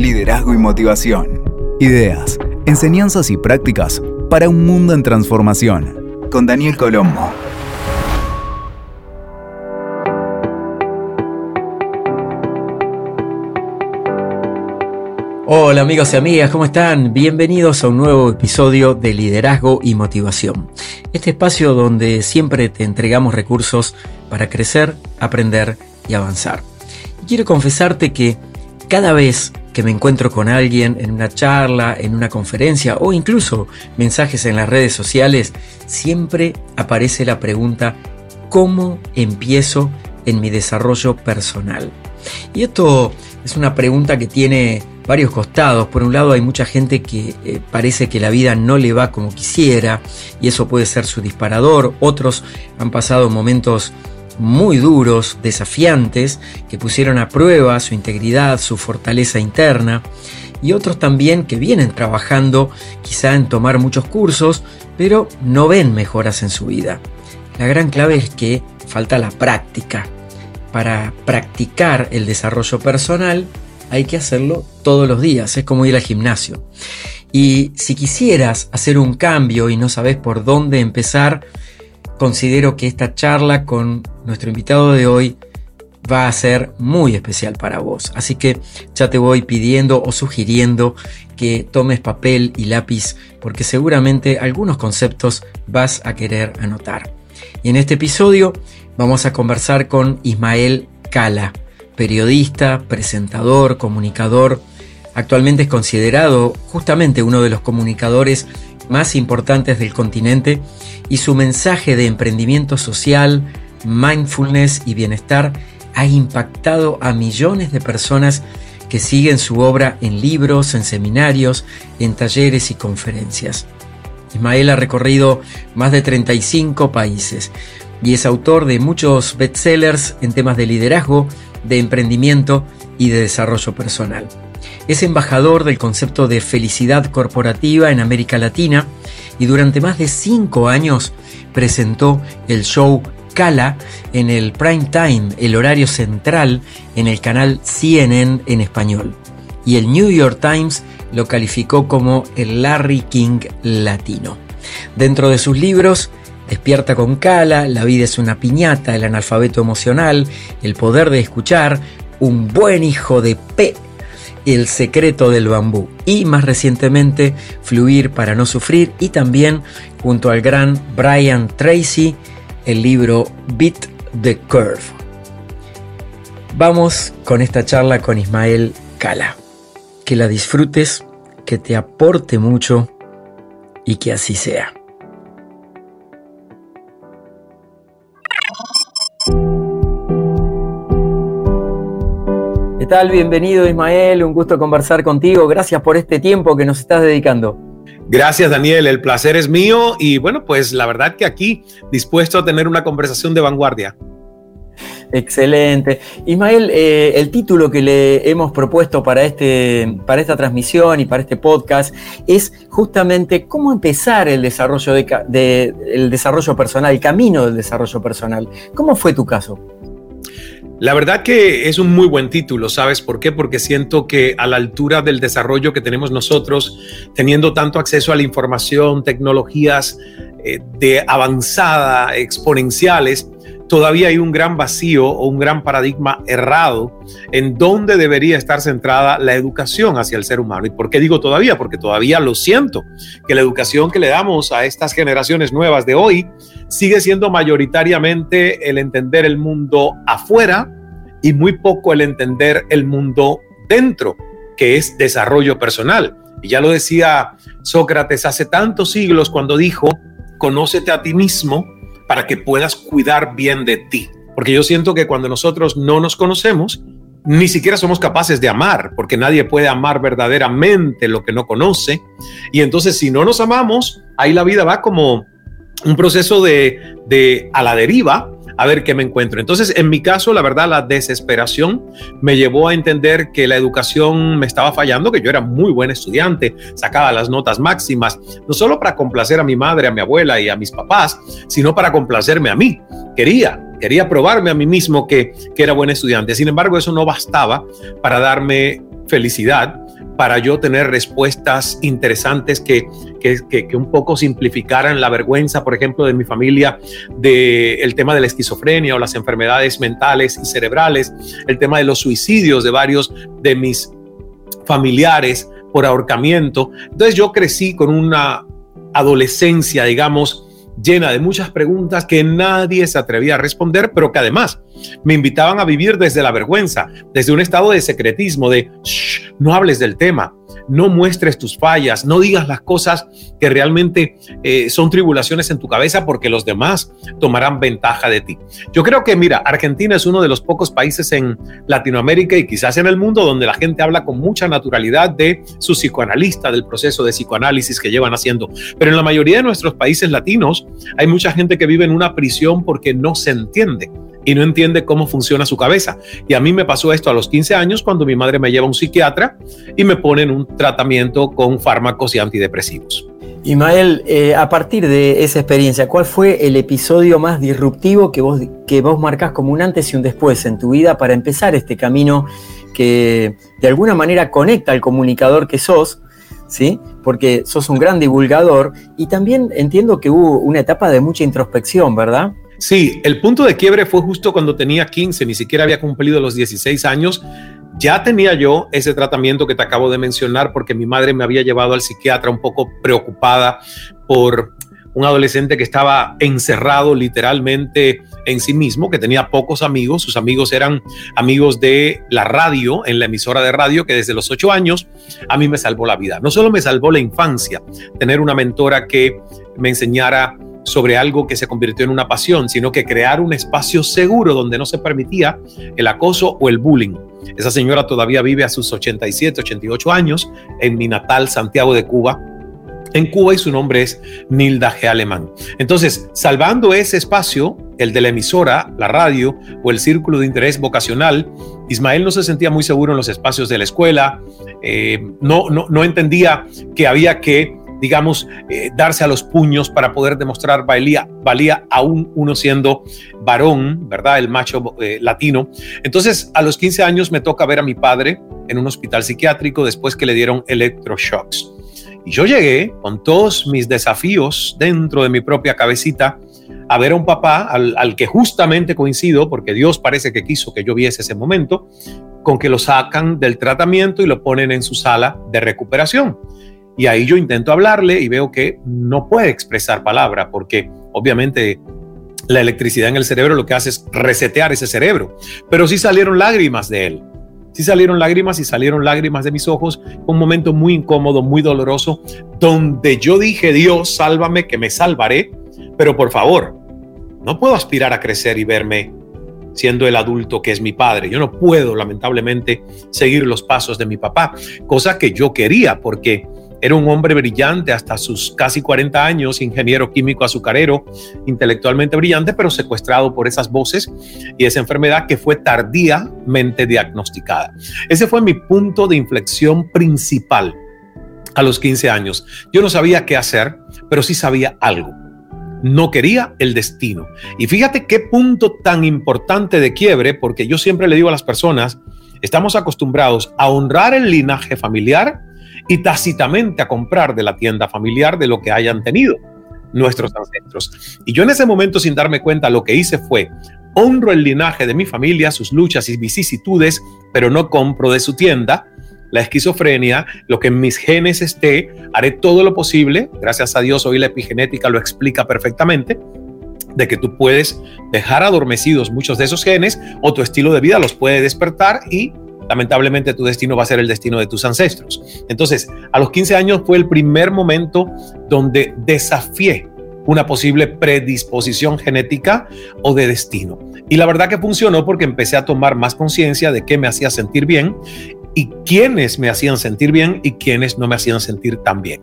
liderazgo y motivación. Ideas, enseñanzas y prácticas para un mundo en transformación. Con Daniel Colombo. Hola amigos y amigas, ¿cómo están? Bienvenidos a un nuevo episodio de Liderazgo y Motivación. Este espacio donde siempre te entregamos recursos para crecer, aprender y avanzar. quiero confesarte que cada vez que me encuentro con alguien en una charla, en una conferencia o incluso mensajes en las redes sociales, siempre aparece la pregunta, ¿cómo empiezo en mi desarrollo personal? Y esto es una pregunta que tiene varios costados. Por un lado hay mucha gente que eh, parece que la vida no le va como quisiera y eso puede ser su disparador. Otros han pasado momentos muy duros, desafiantes, que pusieron a prueba su integridad, su fortaleza interna, y otros también que vienen trabajando quizá en tomar muchos cursos, pero no ven mejoras en su vida. La gran clave es que falta la práctica. Para practicar el desarrollo personal hay que hacerlo todos los días, es como ir al gimnasio. Y si quisieras hacer un cambio y no sabes por dónde empezar, considero que esta charla con nuestro invitado de hoy va a ser muy especial para vos. Así que ya te voy pidiendo o sugiriendo que tomes papel y lápiz porque seguramente algunos conceptos vas a querer anotar. Y en este episodio vamos a conversar con Ismael Cala, periodista, presentador, comunicador. Actualmente es considerado justamente uno de los comunicadores más importantes del continente y su mensaje de emprendimiento social, mindfulness y bienestar ha impactado a millones de personas que siguen su obra en libros, en seminarios, en talleres y conferencias. Ismael ha recorrido más de 35 países y es autor de muchos bestsellers en temas de liderazgo, de emprendimiento y de desarrollo personal. Es embajador del concepto de felicidad corporativa en América Latina y durante más de cinco años presentó el show Cala en el prime time, el horario central, en el canal CNN en español. Y el New York Times lo calificó como el Larry King latino. Dentro de sus libros, Despierta con Cala, La vida es una piñata, El analfabeto emocional, El poder de escuchar, Un buen hijo de P el secreto del bambú y más recientemente Fluir para no sufrir y también junto al gran Brian Tracy el libro Beat the Curve. Vamos con esta charla con Ismael Cala. Que la disfrutes, que te aporte mucho y que así sea. Tal? Bienvenido Ismael, un gusto conversar contigo. Gracias por este tiempo que nos estás dedicando. Gracias Daniel, el placer es mío y bueno, pues la verdad que aquí dispuesto a tener una conversación de vanguardia. Excelente. Ismael, eh, el título que le hemos propuesto para, este, para esta transmisión y para este podcast es justamente cómo empezar el desarrollo, de, el desarrollo personal, el camino del desarrollo personal. ¿Cómo fue tu caso? La verdad que es un muy buen título, ¿sabes por qué? Porque siento que a la altura del desarrollo que tenemos nosotros, teniendo tanto acceso a la información, tecnologías eh, de avanzada, exponenciales, todavía hay un gran vacío o un gran paradigma errado en dónde debería estar centrada la educación hacia el ser humano. ¿Y por qué digo todavía? Porque todavía lo siento, que la educación que le damos a estas generaciones nuevas de hoy sigue siendo mayoritariamente el entender el mundo afuera y muy poco el entender el mundo dentro, que es desarrollo personal. Y ya lo decía Sócrates hace tantos siglos cuando dijo, conócete a ti mismo para que puedas cuidar bien de ti. Porque yo siento que cuando nosotros no nos conocemos, ni siquiera somos capaces de amar, porque nadie puede amar verdaderamente lo que no conoce. Y entonces si no nos amamos, ahí la vida va como un proceso de, a la deriva, a ver qué me encuentro. Entonces, en mi caso, la verdad, la desesperación me llevó a entender que la educación me estaba fallando, que yo era muy buen estudiante, sacaba las notas máximas, no solo para complacer a mi madre, a mi abuela y a mis papás, sino para complacerme a mí. Quería, quería probarme a mí mismo que, que era buen estudiante. Sin embargo, eso no bastaba para darme felicidad para yo tener respuestas interesantes que, que, un poco simplificaran la vergüenza, por ejemplo, de mi familia, del el tema de la esquizofrenia o las enfermedades mentales y cerebrales, el tema de los suicidios de varios de mis familiares por ahorcamiento. Entonces yo crecí con una adolescencia, digamos, llena de muchas preguntas que nadie se atrevía a responder, pero que además me invitaban a vivir desde la vergüenza, desde un estado de secretismo, de no hables del tema, no muestres tus fallas, no digas las cosas que realmente eh, son tribulaciones en tu cabeza porque los demás tomarán ventaja de ti. Yo creo que, mira, Argentina es uno de los pocos países en Latinoamérica y quizás en el mundo donde la gente habla con mucha naturalidad de su psicoanalista, del proceso de psicoanálisis que llevan haciendo. Pero en la mayoría de nuestros países latinos hay mucha gente que vive en una prisión porque no se entiende y no entiende cómo funciona su cabeza. Y a mí me pasó esto a los 15 años cuando mi madre me lleva a un psiquiatra y me ponen un tratamiento con fármacos y antidepresivos. Ismael, eh, a partir de esa experiencia, ¿cuál fue el episodio más disruptivo que vos, que vos marcas como un antes y un después en tu vida para empezar este camino que de alguna manera conecta al comunicador que sos? ¿Sí? Porque sos un gran divulgador y también entiendo que hubo una etapa de mucha introspección, ¿verdad? Sí, el punto de quiebre fue justo cuando tenía 15, ni siquiera había cumplido los 16 años. Ya tenía yo ese tratamiento que te acabo de mencionar porque mi madre me había llevado al psiquiatra un poco preocupada por un adolescente que estaba encerrado literalmente en sí mismo, que tenía pocos amigos. Sus amigos eran amigos de la radio, en la emisora de radio, que desde los ocho años a mí me salvó la vida. No solo me salvó la infancia, tener una mentora que me enseñara sobre algo que se convirtió en una pasión, sino que crear un espacio seguro donde no se permitía el acoso o el bullying. Esa señora todavía vive a sus 87, 88 años en mi natal Santiago de Cuba, en Cuba y su nombre es Nilda G. Alemán. Entonces, salvando ese espacio, el de la emisora, la radio o el círculo de interés vocacional, Ismael no se sentía muy seguro en los espacios de la escuela, eh, no, no, no entendía que había que digamos, eh, darse a los puños para poder demostrar valía, valía aún uno siendo varón, ¿verdad? El macho eh, latino. Entonces, a los 15 años me toca ver a mi padre en un hospital psiquiátrico después que le dieron electroshocks. Y yo llegué con todos mis desafíos dentro de mi propia cabecita a ver a un papá al, al, que justamente coincido, porque Dios parece que quiso que yo viese ese momento, con que lo sacan del tratamiento y lo ponen en su sala de recuperación. Y ahí yo intento hablarle y veo que no puede expresar palabra porque obviamente la electricidad en el cerebro lo que hace es resetear ese cerebro. Pero sí salieron lágrimas de él. Sí salieron lágrimas y salieron lágrimas de mis ojos. un momento muy incómodo, muy doloroso, donde yo dije, Dios, sálvame, que me salvaré. Pero por favor, no puedo aspirar a crecer y verme siendo el adulto que es mi padre. Yo no puedo, lamentablemente, seguir los pasos de mi papá, cosa que yo quería, porque era un hombre brillante hasta sus casi 40 años, ingeniero químico azucarero, intelectualmente brillante, pero secuestrado por esas voces y esa enfermedad que fue tardíamente diagnosticada. Ese fue mi punto de inflexión principal a los 15 años. Yo no sabía qué hacer, pero sí sabía algo. No quería el destino. Y fíjate qué punto tan importante de quiebre, porque yo siempre le digo a las personas, estamos acostumbrados a honrar el linaje familiar, y tácitamente a comprar de la tienda familiar de lo que hayan tenido nuestros ancestros. Y yo en ese momento, sin darme cuenta, lo que hice fue honro el linaje de mi familia, sus luchas y vicisitudes, pero no compro de su tienda la esquizofrenia, lo que en mis genes esté, haré todo lo posible, gracias a Dios hoy la epigenética lo explica perfectamente, de que tú puedes dejar adormecidos muchos de esos genes o tu estilo de vida los puede despertar y lamentablemente tu destino va a ser el destino de tus ancestros. Entonces, a los 15 años fue el primer momento donde desafié una posible predisposición genética o de destino. Y la verdad que funcionó porque empecé a tomar más conciencia de qué me hacía sentir bien y quiénes me hacían sentir bien y quiénes no me hacían sentir tan bien.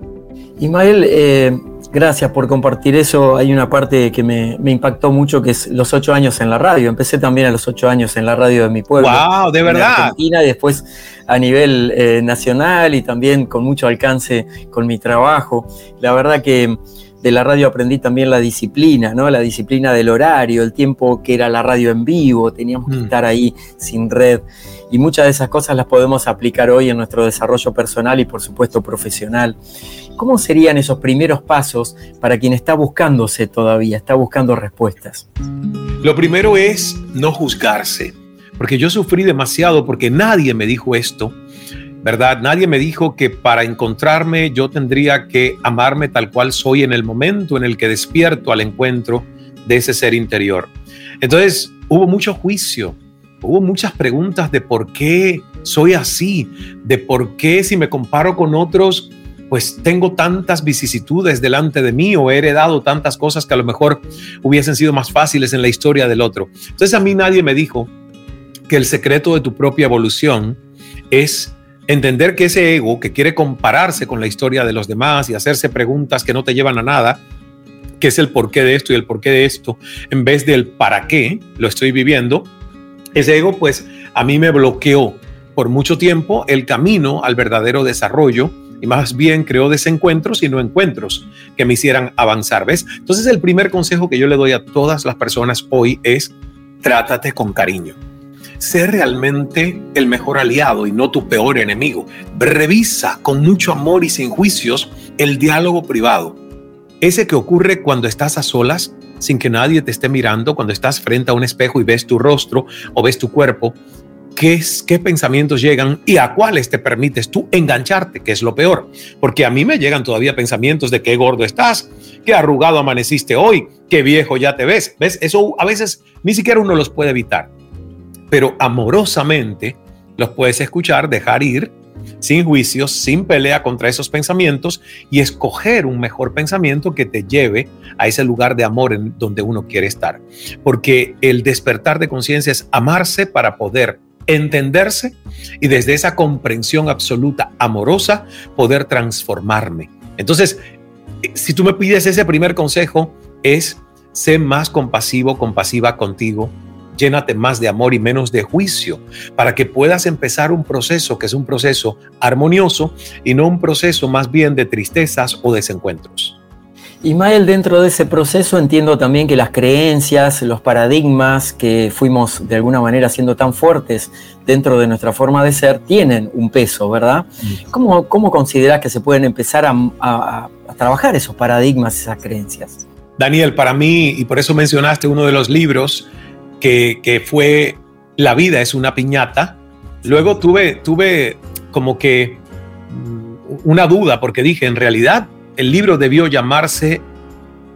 Ismael, eh, Gracias por compartir eso. Hay una parte que me, impactó mucho, que es los ocho años en la radio. Empecé también a los ocho años en la radio de mi pueblo. ¡Wow! De verdad. Argentina y después a nivel eh, nacional y también con mucho alcance con mi trabajo. La verdad que de la radio aprendí también la disciplina, ¿no? La disciplina del horario, el tiempo que era la radio en vivo, teníamos que mm. estar ahí sin red. Y muchas de esas cosas las podemos aplicar hoy en nuestro desarrollo personal y por supuesto profesional. ¿Cómo serían esos primeros pasos para quien está buscándose todavía, está buscando respuestas? Lo primero es no juzgarse, porque yo sufrí demasiado porque nadie me dijo esto ¿verdad? Nadie me dijo que para encontrarme yo tendría que amarme tal cual soy en el momento en el que despierto al encuentro de ese ser interior. Entonces hubo mucho juicio, hubo muchas preguntas de por qué soy así, de por qué si me comparo con otros, pues tengo tantas vicisitudes delante de mí o he heredado tantas cosas que a lo mejor hubiesen sido más fáciles en la historia del otro. Entonces a mí nadie me dijo que el secreto de tu propia evolución es entender que ese ego que quiere compararse con la historia de los demás y hacerse preguntas que no te llevan a nada, que es el porqué de esto y el porqué de esto, en vez del para qué lo estoy viviendo, ese ego pues a mí me bloqueó por mucho tiempo el camino al verdadero desarrollo y más bien creó desencuentros y no encuentros que me hicieran avanzar, ¿ves? Entonces el primer consejo que yo le doy a todas las personas hoy es trátate con cariño sé realmente el mejor aliado y no tu peor enemigo. Revisa con mucho amor y sin juicios el diálogo privado. Ese que ocurre cuando estás a solas, sin que nadie te esté mirando, cuando estás frente a un espejo y ves tu rostro o ves tu cuerpo, qué, qué pensamientos llegan y a cuáles te permites tú engancharte, que es lo peor. Porque a mí me llegan todavía pensamientos de qué gordo estás, qué arrugado amaneciste hoy, qué viejo ya te ves. ¿Ves? Eso a veces ni siquiera uno los puede evitar pero amorosamente los puedes escuchar, dejar ir, sin juicios, sin pelea contra esos pensamientos y escoger un mejor pensamiento que te lleve a ese lugar de amor en donde uno quiere estar. Porque el despertar de conciencia es amarse para poder entenderse y desde esa comprensión absoluta amorosa poder transformarme. Entonces, si tú me pides ese primer consejo es sé más compasivo, compasiva contigo, llénate más de amor y menos de juicio, para que puedas empezar un proceso que es un proceso armonioso y no un proceso más bien de tristezas o desencuentros. Ismael, dentro de ese proceso entiendo también que las creencias, los paradigmas que fuimos de alguna manera siendo tan fuertes dentro de nuestra forma de ser, tienen un peso, ¿verdad? Mm. ¿Cómo, cómo consideras que se pueden empezar a, a trabajar esos paradigmas, esas creencias? Daniel, para mí, y por eso mencionaste uno de los libros, que, fue La vida es una piñata. Luego tuve, tuve como que mm, una duda porque dije, en realidad el libro debió llamarse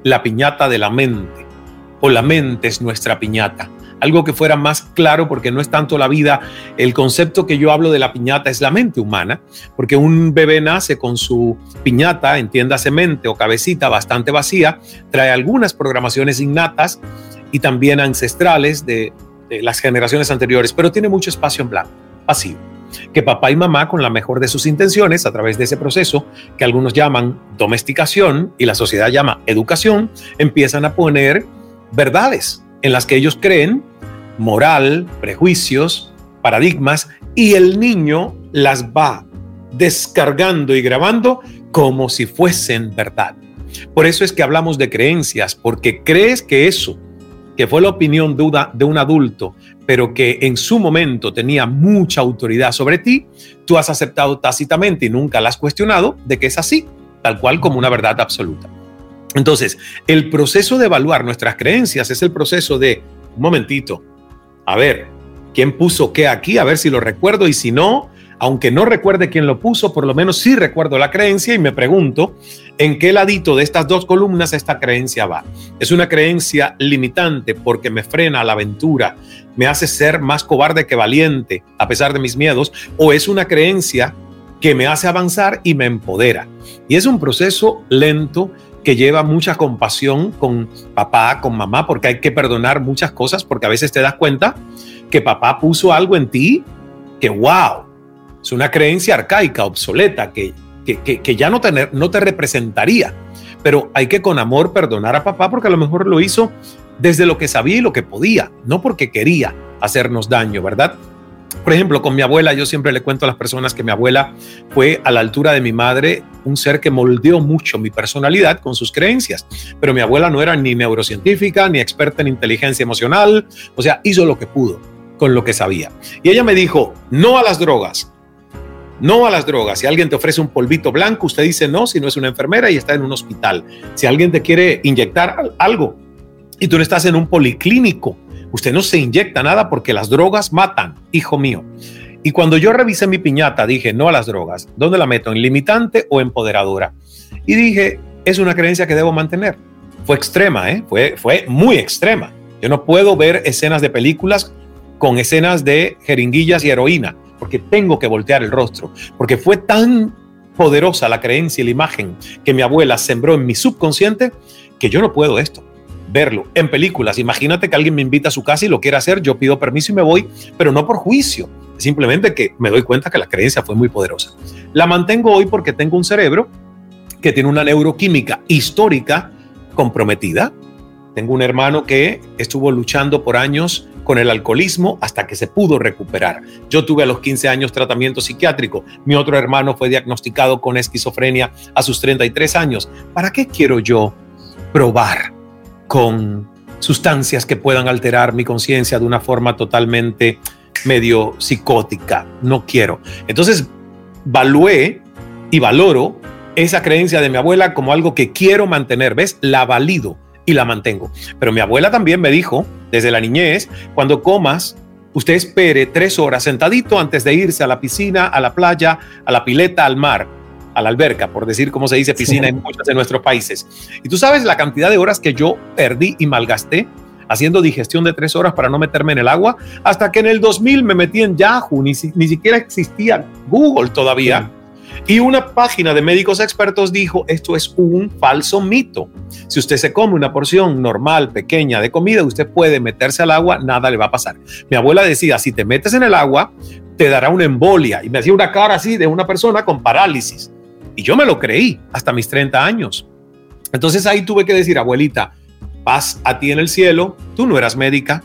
La piñata de la mente o La mente es nuestra piñata. Algo que fuera más claro porque no es tanto la vida, el concepto que yo hablo de la piñata es la mente humana, porque un bebé nace con su piñata, entiéndase mente o cabecita bastante vacía, trae algunas programaciones innatas y también ancestrales de, las generaciones anteriores, pero tiene mucho espacio en blanco, vacío que papá y mamá, con la mejor de sus intenciones, a través de ese proceso que algunos llaman domesticación y la sociedad llama educación, empiezan a poner verdades en las que ellos creen, moral, prejuicios, paradigmas, y el niño las va descargando y grabando como si fuesen verdad. Por eso es que hablamos de creencias, porque crees que eso que fue la opinión duda de un adulto, pero que en su momento tenía mucha autoridad sobre ti, tú has aceptado tácitamente y nunca la has cuestionado de que es así, tal cual como una verdad absoluta. Entonces, el proceso de evaluar nuestras creencias es el proceso de, un momentito, a ver, ¿quién puso qué aquí? A ver si lo recuerdo y si no, aunque no recuerde quién lo puso, por lo menos sí recuerdo la creencia y me pregunto en qué ladito de estas dos columnas esta creencia va. ¿Es una creencia limitante porque me frena la aventura, me hace ser más cobarde que valiente a pesar de mis miedos? ¿O es una creencia que me hace avanzar y me empodera? Y es un proceso lento que lleva mucha compasión con papá, con mamá, porque hay que perdonar muchas cosas, porque a veces te das cuenta que papá puso algo en ti que, wow, es una creencia arcaica, obsoleta, que, que, ya no, tener, no te representaría. Pero hay que con amor perdonar a papá porque a lo mejor lo hizo desde lo que sabía y lo que podía, no porque quería hacernos daño, ¿verdad? Por ejemplo, con mi abuela, yo siempre le cuento a las personas que mi abuela fue a la altura de mi madre un ser que moldeó mucho mi personalidad con sus creencias. Pero mi abuela no era ni neurocientífica, ni experta en inteligencia emocional, o sea, hizo lo que pudo con lo que sabía. Y ella me dijo, no a las drogas, no a las drogas. Si alguien te ofrece un polvito blanco, usted dice no si no es una enfermera y está en un hospital. Si alguien te quiere inyectar algo y tú no estás en un policlínico, usted no se inyecta nada porque las drogas matan, hijo mío. Y cuando yo revisé mi piñata, dije no a las drogas. ¿Dónde la meto? ¿En limitante o empoderadora? Y dije, es una creencia que debo mantener. Fue extrema, ¿eh? fue, fue muy extrema. Yo no puedo ver escenas de películas con escenas de jeringuillas y heroína, porque tengo que voltear el rostro, porque fue tan poderosa la creencia y la imagen que mi abuela sembró en mi subconsciente que yo no puedo esto verlo en películas. Imagínate que alguien me invita a su casa y lo quiere hacer, yo pido permiso y me voy, pero no por juicio, simplemente que me doy cuenta que la creencia fue muy poderosa. La mantengo hoy porque tengo un cerebro que tiene una neuroquímica histórica comprometida. Tengo un hermano que estuvo luchando por años con el alcoholismo hasta que se pudo recuperar. Yo tuve a los 15 años tratamiento psiquiátrico. Mi otro hermano fue diagnosticado con esquizofrenia a sus 33 años. ¿Para qué quiero yo probar con sustancias que puedan alterar mi conciencia de una forma totalmente medio psicótica? No quiero. Entonces, valué y valoro esa creencia de mi abuela como algo que quiero mantener. ¿Ves? La valido y la mantengo. Pero mi abuela también me dijo, desde la niñez, cuando comas, usted espere tres horas sentadito antes de irse a la piscina, a la playa, a la pileta, al mar, a la alberca, por decir cómo se dice piscina en muchos de nuestros países. Y tú sabes la cantidad de horas que yo perdí y malgasté haciendo digestión de tres horas para no meterme en el agua, hasta que en el 2000 me metí en Yahoo, ni, ni siquiera existía Google todavía. Y una página de médicos expertos dijo, esto es un falso mito. Si usted se come una porción normal, pequeña de comida, usted puede meterse al agua, nada le va a pasar. Mi abuela decía, si te metes en el agua, te dará una embolia. Y me hacía una cara así de una persona con parálisis. Y yo me lo creí hasta mis 30 años. Entonces ahí tuve que decir, abuelita, paz a ti en el cielo, tú no eras médica,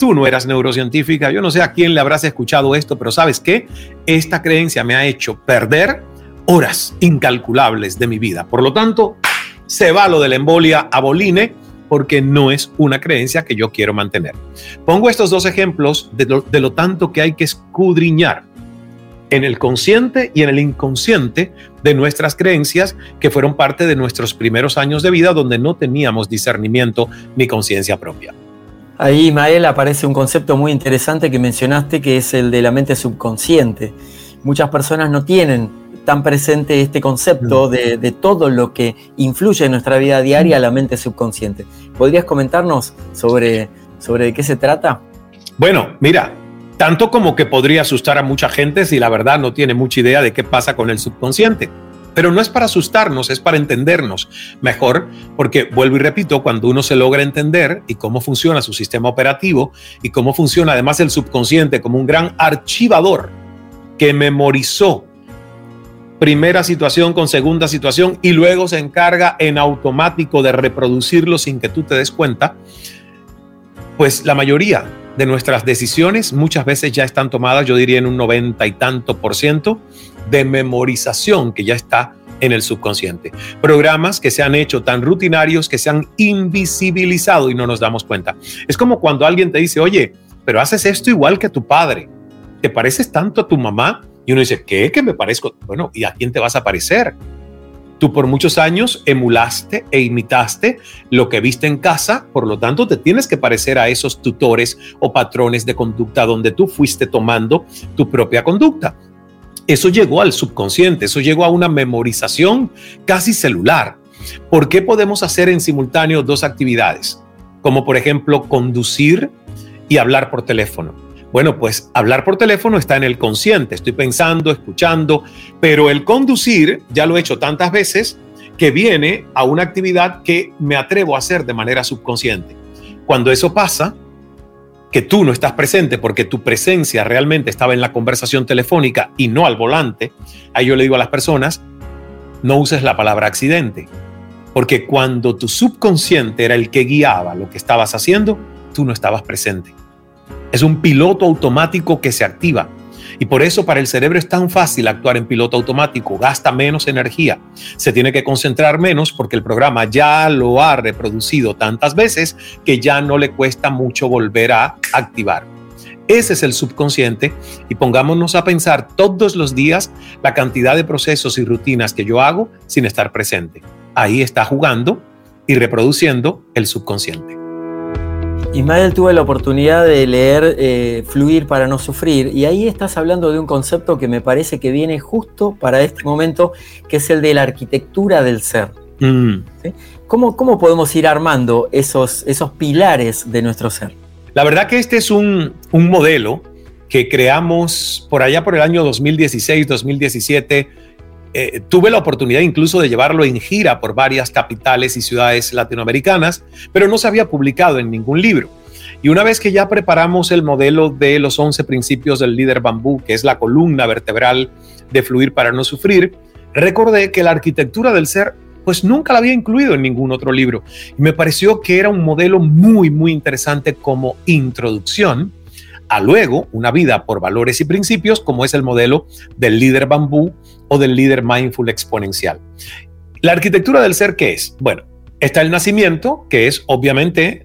tú no eras neurocientífica, yo no sé a quién le habrás escuchado esto, pero sabes qué, esta creencia me ha hecho perder horas incalculables de mi vida. Por lo tanto, se va lo de la embolia a boline porque no es una creencia que yo quiero mantener. Pongo estos dos ejemplos de lo, de lo tanto que hay que escudriñar en el consciente y en el inconsciente de nuestras creencias que fueron parte de nuestros primeros años de vida donde no teníamos discernimiento ni conciencia propia. Ahí, Ismael, aparece un concepto muy interesante que mencionaste, que es el de la mente subconsciente. Muchas personas no tienen tan presente este concepto mm. de, todo lo que influye en nuestra vida diaria la mente subconsciente. ¿Podrías comentarnos sobre, sobre de qué se trata? Bueno, mira, tanto como que podría asustar a mucha gente si la verdad no tiene mucha idea de qué pasa con el subconsciente. Pero no es para asustarnos, es para entendernos. Mejor, porque vuelvo y repito, cuando uno se logra entender y cómo funciona su sistema operativo y cómo funciona además el subconsciente como un gran archivador que memorizó primera situación con segunda situación y luego se encarga en automático de reproducirlo sin que tú te des cuenta, pues la mayoría de nuestras decisiones muchas veces ya están tomadas, yo diría en un noventa y tanto por ciento, de memorización que ya está en el subconsciente. Programas que se han hecho tan rutinarios que se han invisibilizado y no nos damos cuenta. Es como cuando alguien te dice, oye, pero haces esto igual que tu padre. ¿Te pareces tanto a tu mamá? Y uno dice, ¿qué? ¿Que me parezco? Bueno, ¿y a quién te vas a parecer? Tú por muchos años emulaste e imitaste lo que viste en casa, por lo tanto te tienes que parecer a esos tutores o patrones de conducta donde tú fuiste tomando tu propia conducta. Eso llegó al subconsciente, eso llegó a una memorización casi celular. ¿Por qué podemos hacer en simultáneo dos actividades? Como por ejemplo conducir y hablar por teléfono. Bueno, pues hablar por teléfono está en el consciente, estoy pensando, escuchando, pero el conducir ya lo he hecho tantas veces que viene a una actividad que me atrevo a hacer de manera subconsciente. Cuando eso pasa, que tú no estás presente porque tu presencia realmente estaba en la conversación telefónica y no al volante, ahí yo le digo a las personas, no uses la palabra accidente, porque cuando tu subconsciente era el que guiaba lo que estabas haciendo, tú no estabas presente. Es un piloto automático que se activa. Y por eso para el cerebro es tan fácil actuar en piloto automático, gasta menos energía, se tiene que concentrar menos porque el programa ya lo ha reproducido tantas veces que ya no le cuesta mucho volver a activar. Ese es el subconsciente y pongámonos a pensar todos los días la cantidad de procesos y rutinas que yo hago sin estar presente. Ahí está jugando y reproduciendo el subconsciente. Ismael, tuve la oportunidad de leer eh, Fluir para no sufrir y ahí estás hablando de un concepto que me parece que viene justo para este momento, que es el de la arquitectura del ser. Mm. ¿Cómo, ¿Cómo, podemos ir armando esos, esos pilares de nuestro ser? La verdad que este es un, un modelo que creamos por allá por el año 2016, 2017 eh, tuve la oportunidad incluso de llevarlo en gira por varias capitales y ciudades latinoamericanas, pero no se había publicado en ningún libro. Y una vez que ya preparamos el modelo de los 11 principios del líder bambú, que es la columna vertebral de fluir para no sufrir, recordé que la arquitectura del ser pues nunca la había incluido en ningún otro libro. Y me pareció que era un modelo muy, muy interesante como introducción a luego una vida por valores y principios, como es el modelo del líder bambú o del líder mindful exponencial. La arquitectura del ser, ¿qué es? Bueno, está el nacimiento, que es obviamente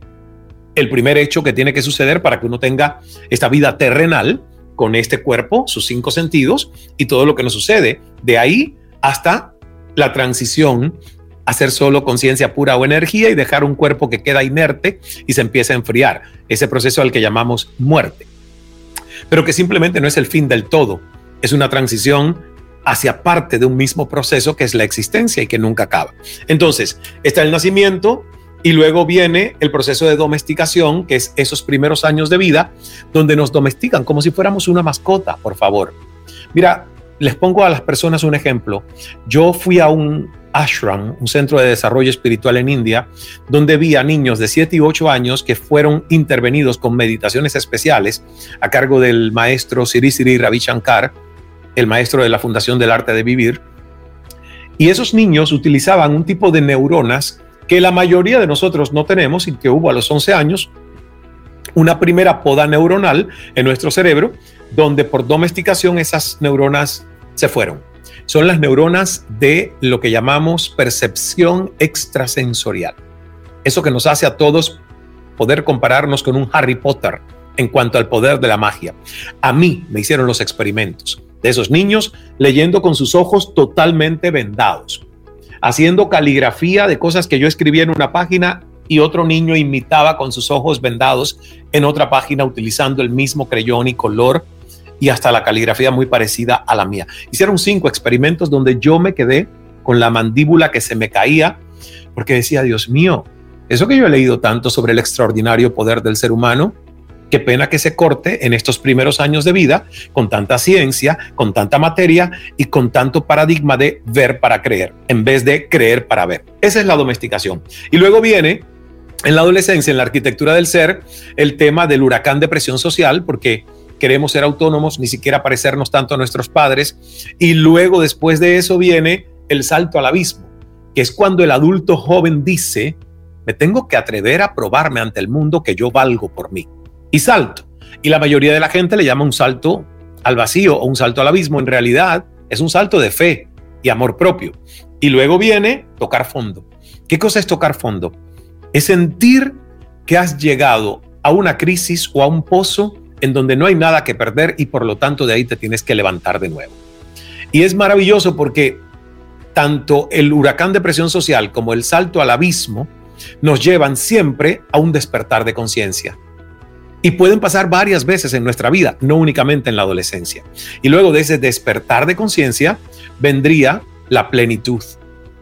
el primer hecho que tiene que suceder para que uno tenga esta vida terrenal con este cuerpo, sus cinco sentidos y todo lo que nos sucede. De ahí hasta la transición a ser solo conciencia pura o energía y dejar un cuerpo que queda inerte y se empieza a enfriar. Ese proceso al que llamamos muerte pero que simplemente no es el fin del todo, es una transición hacia parte de un mismo proceso que es la existencia y que nunca acaba. Entonces, está el nacimiento y luego viene el proceso de domesticación, que es esos primeros años de vida, donde nos domestican como si fuéramos una mascota, por favor. Mira, les pongo a las personas un ejemplo. Yo fui a un ashram, un centro de desarrollo espiritual en India, donde vi a niños de 7 y 8 años que fueron intervenidos con meditaciones especiales a cargo del maestro Siri Siri Ravi Shankar, el maestro de la Fundación del Arte de Vivir. Y esos niños utilizaban un tipo de neuronas que la mayoría de nosotros no tenemos y que hubo a los 11 años una primera poda neuronal en nuestro cerebro, donde por domesticación esas neuronas se fueron son las neuronas de lo que llamamos percepción extrasensorial. Eso que nos hace a todos poder compararnos con un Harry Potter en cuanto al poder de la magia. A mí me hicieron los experimentos de esos niños leyendo con sus ojos totalmente vendados, haciendo caligrafía de cosas que yo escribía en una página y otro niño imitaba con sus ojos vendados en otra página utilizando el mismo creyón y color y hasta la caligrafía muy parecida a la mía. Hicieron cinco experimentos donde yo me quedé con la mandíbula que se me caía porque decía, Dios mío, eso que yo he leído tanto sobre el extraordinario poder del ser humano, qué pena que se corte en estos primeros años de vida con tanta ciencia, con tanta materia y con tanto paradigma de ver para creer, en vez de creer para ver. Esa es la domesticación. Y luego viene en la adolescencia, en la arquitectura del ser, el tema del huracán de presión social, porque queremos ser autónomos, ni siquiera parecernos tanto a nuestros padres. Y luego, después de eso, viene el salto al abismo, que es cuando el adulto joven dice, me tengo que atrever a probarme ante el mundo que yo valgo por mí. Y salto. Y la mayoría de la gente le llama un salto al vacío o un salto al abismo. En realidad es un salto de fe y amor propio. Y luego viene tocar fondo. ¿Qué cosa es tocar fondo? Es sentir que has llegado a una crisis o a un pozo en donde no hay nada que perder y por lo tanto de ahí te tienes que levantar de nuevo. Y es maravilloso porque tanto el huracán de presión social como el salto al abismo nos llevan siempre a un despertar de conciencia. Y pueden pasar varias veces en nuestra vida, no únicamente en la adolescencia. Y luego de ese despertar de conciencia vendría la plenitud.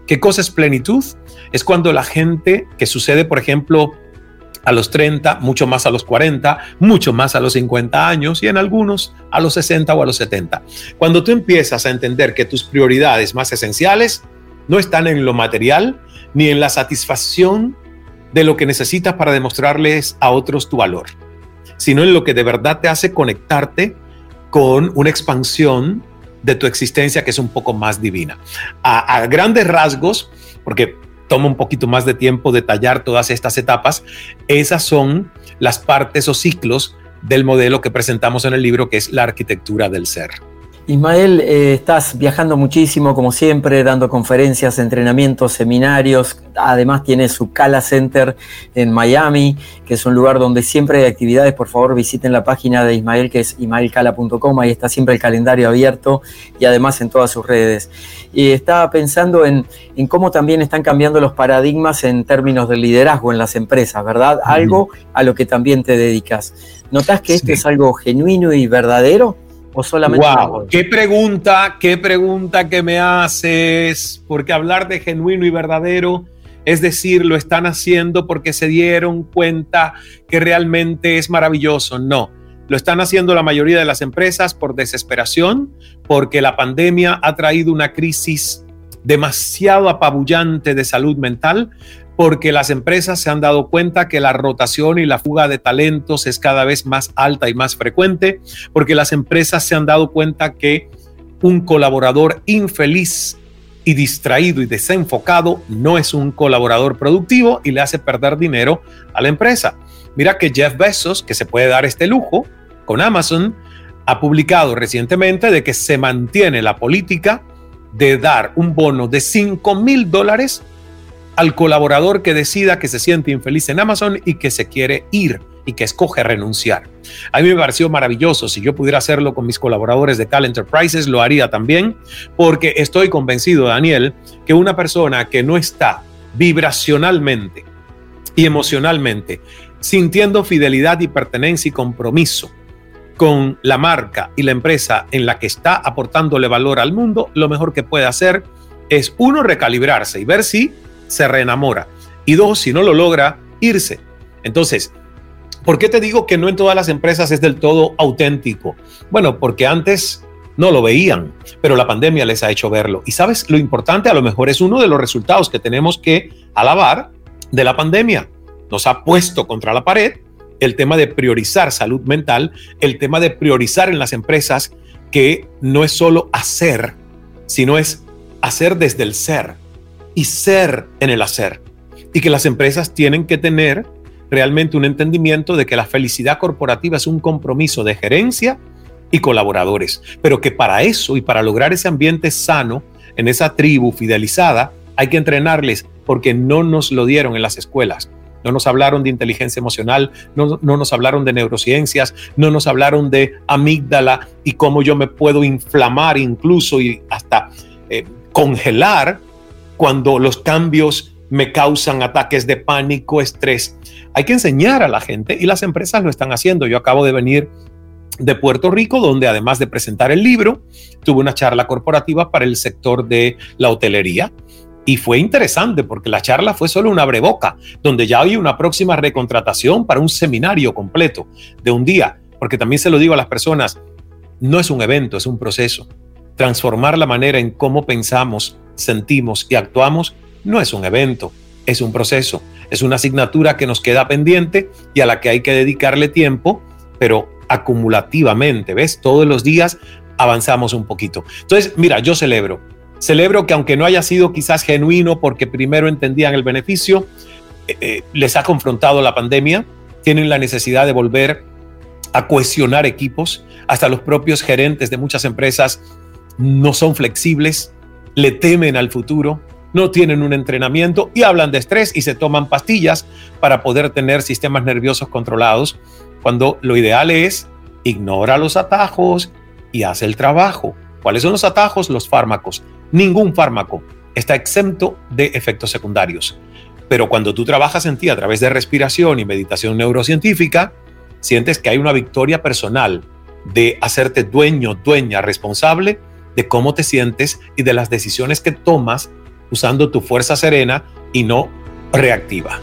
¿Qué cosa es plenitud? Es cuando la gente que sucede, por ejemplo, a los 30, mucho más a los 40, mucho más a los 50 años y en algunos a los 60 o a los 70. Cuando tú empiezas a entender que tus prioridades más esenciales no están en lo material ni en la satisfacción de lo que necesitas para demostrarles a otros tu valor, sino en lo que de verdad te hace conectarte con una expansión de tu existencia que es un poco más divina. A, a grandes rasgos, porque toma un poquito más de tiempo detallar todas estas etapas, esas son las partes o ciclos del modelo que presentamos en el libro, que es la arquitectura del ser. Ismael, eh, estás viajando muchísimo, como siempre, dando conferencias, entrenamientos, seminarios. Además, tienes su Cala Center en Miami, que es un lugar donde siempre hay actividades. Por favor, visiten la página de Ismael, que es ismaelcala.com. Ahí está siempre el calendario abierto y además en todas sus redes. Y estaba pensando en, cómo también están cambiando los paradigmas en términos de liderazgo en las empresas, ¿verdad? Algo a lo que también te dedicas. ¿Notas que esto es algo genuino y verdadero? ¿O solamente wow, qué pregunta, qué pregunta que me haces, porque hablar de genuino y verdadero, es decir, lo están haciendo porque se dieron cuenta que realmente es maravilloso. No, lo están haciendo la mayoría de las empresas por desesperación, porque la pandemia ha traído una crisis demasiado apabullante de salud mental, porque las empresas se han dado cuenta que la rotación y la fuga de talentos es cada vez más alta y más frecuente, porque las empresas se han dado cuenta que un colaborador infeliz y distraído y desenfocado no es un colaborador productivo y le hace perder dinero a la empresa. Mira que Jeff Bezos, que se puede dar este lujo con Amazon, ha publicado recientemente de que se mantiene la política de dar un bono de 5 mil dólares al colaborador que decida que se siente infeliz en Amazon y que se quiere ir y que escoge renunciar. A mí me pareció maravilloso. Si yo pudiera hacerlo con mis colaboradores de Cal Enterprises, lo haría también, porque estoy convencido, Daniel, que una persona que no está vibracionalmente y emocionalmente sintiendo fidelidad y pertenencia y compromiso con la marca y la empresa en la que está aportándole valor al mundo, lo mejor que puede hacer es uno, recalibrarse y ver si se reenamora. Y dos, si no lo logra, irse. Entonces, ¿por qué te digo que no en todas las empresas es del todo auténtico? Bueno, porque antes no lo veían, pero la pandemia les ha hecho verlo. Y sabes, lo importante a lo mejor es uno de los resultados que tenemos que alabar de la pandemia. Nos ha puesto contra la pared el tema de priorizar salud mental, el tema de priorizar en las empresas que no es solo hacer, sino es hacer desde el ser y ser en el hacer. Y que las empresas tienen que tener realmente un entendimiento de que la felicidad corporativa es un compromiso de gerencia y colaboradores, pero que para eso y para lograr ese ambiente sano en esa tribu fidelizada, hay que entrenarles porque no nos lo dieron en las escuelas. No nos hablaron de inteligencia emocional, no, nos hablaron de neurociencias, no nos hablaron de amígdala y cómo yo me puedo inflamar incluso y hasta eh, congelar cuando los cambios me causan ataques de pánico, estrés. Hay que enseñar a la gente y las empresas lo están haciendo. Yo acabo de venir de Puerto Rico, donde además de presentar el libro, tuve una charla corporativa para el sector de la hotelería. Y fue interesante porque la charla fue solo una breboca, donde ya hay una próxima recontratación para un seminario completo de un día, porque también se lo digo a las personas, no es un evento, es un proceso. Transformar la manera en cómo pensamos sentimos y actuamos no es un evento, es un proceso, es una asignatura que nos queda pendiente y a la que hay que dedicarle tiempo, pero acumulativamente, ¿ves? Todos los días avanzamos un poquito. Entonces, mira, yo celebro, celebro que aunque no haya sido quizás genuino porque primero entendían el beneficio, eh, eh, les ha confrontado la pandemia, tienen la necesidad de volver a cohesionar equipos, hasta los propios gerentes de muchas empresas no son flexibles, le temen al futuro, no tienen un entrenamiento y hablan de estrés y se toman pastillas para poder tener sistemas nerviosos controlados, cuando lo ideal es ignora los atajos y hace el trabajo. ¿Cuáles son los atajos? Los fármacos. Ningún fármaco está exento de efectos secundarios. Pero cuando tú trabajas en ti a través de respiración y meditación neurocientífica, sientes que hay una victoria personal de hacerte dueño, dueña, responsable de cómo te sientes y de las decisiones que tomas usando tu fuerza serena y no reactiva.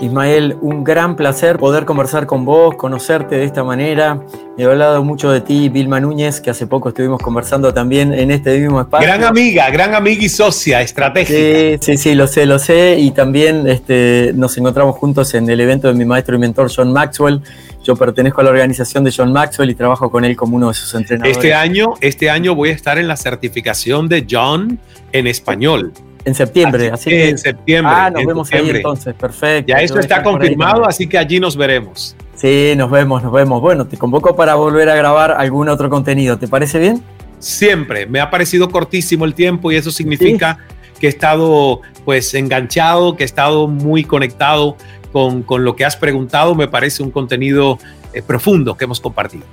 Ismael, un gran placer poder conversar con vos, conocerte de esta manera. He hablado mucho de ti, Vilma Núñez, que hace poco estuvimos conversando también en este mismo espacio. Gran amiga, gran amiga y socia estratégica. Sí, sí, sí, lo sé, lo sé. Y también este, nos encontramos juntos en el evento de mi maestro y mentor John Maxwell. Yo pertenezco a la organización de John Maxwell y trabajo con él como uno de sus entrenadores. Este año, este año voy a estar en la certificación de John en español En septiembre, así, que. En septiembre. Ah, nos vemos ahí entonces, perfecto. Ya eso está confirmado, así que allí nos veremos. Sí, nos vemos, nos vemos. Bueno, te convoco para volver a grabar algún otro contenido. ¿Te parece bien? Siempre. Me ha parecido cortísimo el tiempo y eso significa que he estado pues enganchado, que he estado muy conectado con, con lo que has preguntado. Me parece un contenido eh, profundo que hemos compartido.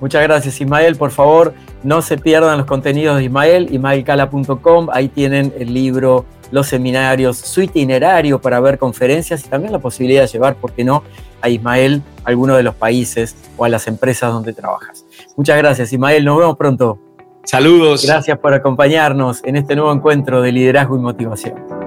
Muchas gracias, Ismael. Por favor, no se pierdan los contenidos de Ismael, ismaelcala.com. Ahí tienen el libro, los seminarios, su itinerario para ver conferencias y también la posibilidad de llevar, ¿por qué no?, a Ismael a alguno de los países o a las empresas donde trabajas. Muchas gracias, Ismael. Nos vemos pronto. Saludos. Gracias por acompañarnos en este nuevo encuentro de liderazgo y motivación.